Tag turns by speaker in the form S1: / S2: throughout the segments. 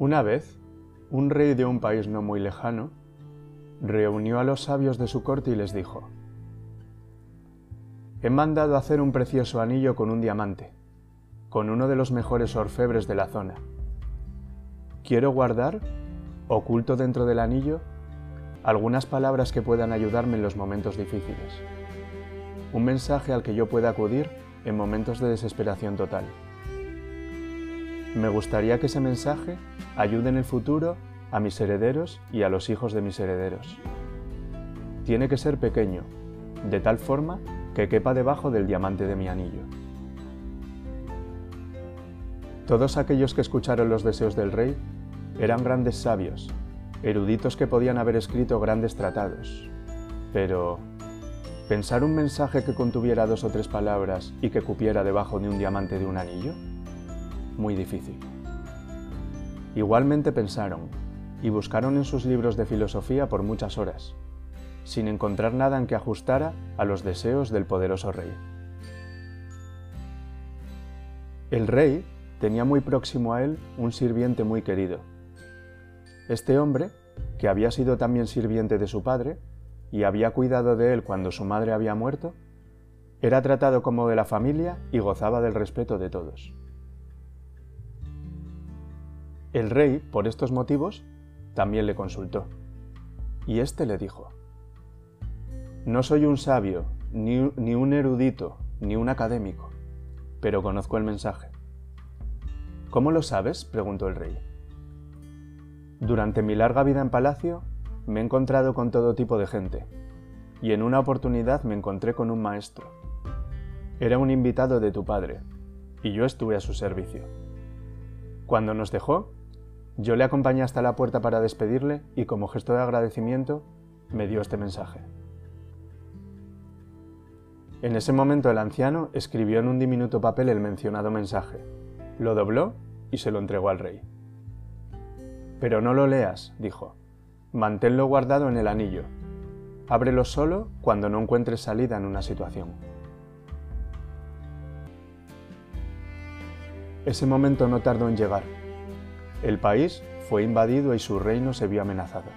S1: Una vez, un rey de un país no muy lejano reunió a los sabios de su corte y les dijo, He mandado hacer un precioso anillo con un diamante, con uno de los mejores orfebres de la zona. Quiero guardar, oculto dentro del anillo, algunas palabras que puedan ayudarme en los momentos difíciles. Un mensaje al que yo pueda acudir en momentos de desesperación total. Me gustaría que ese mensaje ayude en el futuro a mis herederos y a los hijos de mis herederos. Tiene que ser pequeño, de tal forma que quepa debajo del diamante de mi anillo. Todos aquellos que escucharon los deseos del rey eran grandes sabios, eruditos que podían haber escrito grandes tratados. Pero, ¿pensar un mensaje que contuviera dos o tres palabras y que cupiera debajo de un diamante de un anillo? Muy difícil. Igualmente pensaron, y buscaron en sus libros de filosofía por muchas horas, sin encontrar nada en que ajustara a los deseos del poderoso rey. El rey tenía muy próximo a él un sirviente muy querido. Este hombre, que había sido también sirviente de su padre y había cuidado de él cuando su madre había muerto, era tratado como de la familia y gozaba del respeto de todos. El rey, por estos motivos, también le consultó. Y éste le dijo, No soy un sabio, ni, ni, un erudito, ni un académico, pero conozco el mensaje. ¿Cómo lo sabes? preguntó el rey. Durante mi larga vida en palacio me he encontrado con todo tipo de gente, y en una oportunidad me encontré con un maestro. Era un invitado de tu padre, y yo estuve a su servicio. Cuando nos dejó, yo le acompañé hasta la puerta para despedirle y como gesto de agradecimiento me dio este mensaje. En ese momento el anciano escribió en un diminuto papel el mencionado mensaje, lo dobló y se lo entregó al rey. Pero no lo leas, dijo, manténlo guardado en el anillo. Ábrelo solo cuando no encuentres salida en una situación. Ese momento no tardó en llegar el país fue invadido y su reino se vio amenazado.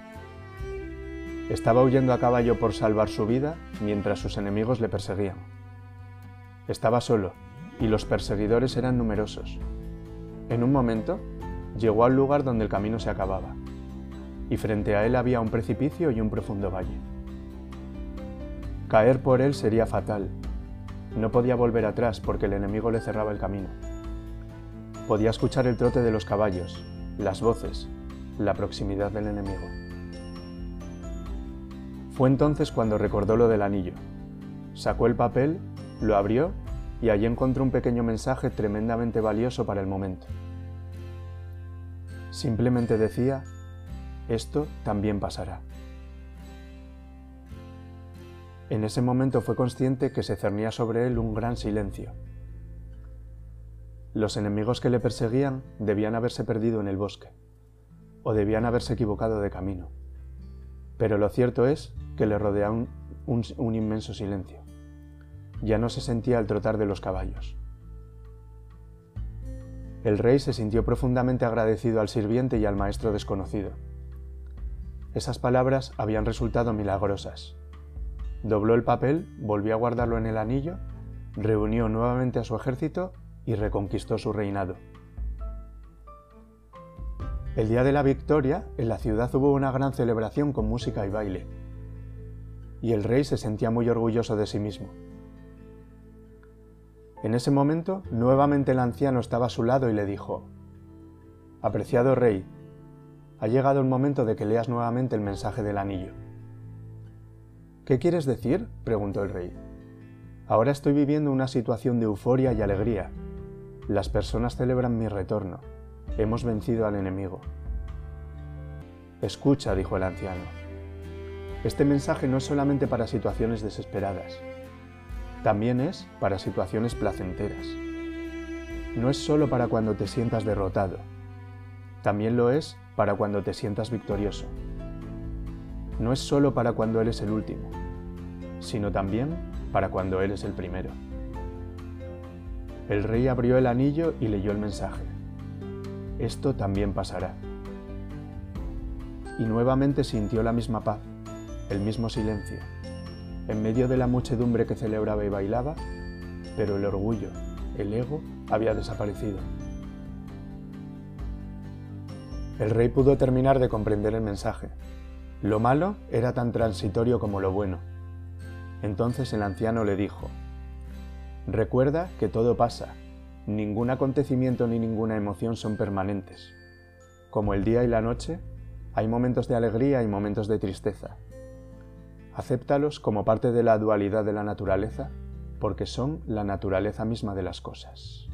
S1: Estaba huyendo a caballo por salvar su vida mientras sus enemigos le perseguían. Estaba solo y los perseguidores eran numerosos. En un momento, llegó al lugar donde el camino se acababa, y frente a él había un precipicio y un profundo valle. Caer por él sería fatal. No podía volver atrás porque el enemigo le cerraba el camino. Podía escuchar el trote de los caballos, las voces, la proximidad del enemigo. Fue entonces cuando recordó lo del anillo. Sacó el papel, lo abrió y allí encontró un pequeño mensaje tremendamente valioso para el momento. Simplemente decía, esto también pasará. En ese momento fue consciente que se cernía sobre él un gran silencio los enemigos que le perseguían debían haberse perdido en el bosque, o debían haberse equivocado de camino. Pero lo cierto es que le rodeaba un, un inmenso silencio. Ya no se sentía el trotar de los caballos. El rey se sintió profundamente agradecido al sirviente y al maestro desconocido. Esas palabras habían resultado milagrosas. Dobló el papel, volvió a guardarlo en el anillo, reunió nuevamente a su ejército y reconquistó su reinado. El día de la victoria, en la ciudad hubo una gran celebración con música y baile, y el rey se sentía muy orgulloso de sí mismo. En ese momento, nuevamente el anciano estaba a su lado y le dijo, Apreciado rey, ha llegado el momento de que leas nuevamente el mensaje del anillo. ¿Qué quieres decir? preguntó el rey. Ahora estoy viviendo una situación de euforia y alegría, las personas celebran mi retorno. Hemos vencido al enemigo. Escucha, dijo el anciano. Este mensaje no es solamente para situaciones desesperadas, también es para situaciones placenteras. No es solo para cuando te sientas derrotado, también lo es para cuando te sientas victorioso. No es solo para cuando eres el último, sino también para cuando eres el primero. El rey abrió el anillo y leyó el mensaje. Esto también pasará. y nuevamente sintió la misma paz, el mismo silencio, en medio de la muchedumbre que celebraba y bailaba, pero el orgullo, el ego, había desaparecido. El rey pudo terminar de comprender el mensaje. Lo malo era tan transitorio como lo bueno. Entonces el anciano le dijo, Recuerda que todo pasa, ningún acontecimiento ni ninguna emoción son permanentes. Como el día y la noche, hay momentos de alegría y momentos de tristeza. Acéptalos como parte de la dualidad de la naturaleza, porque son la naturaleza misma de las cosas.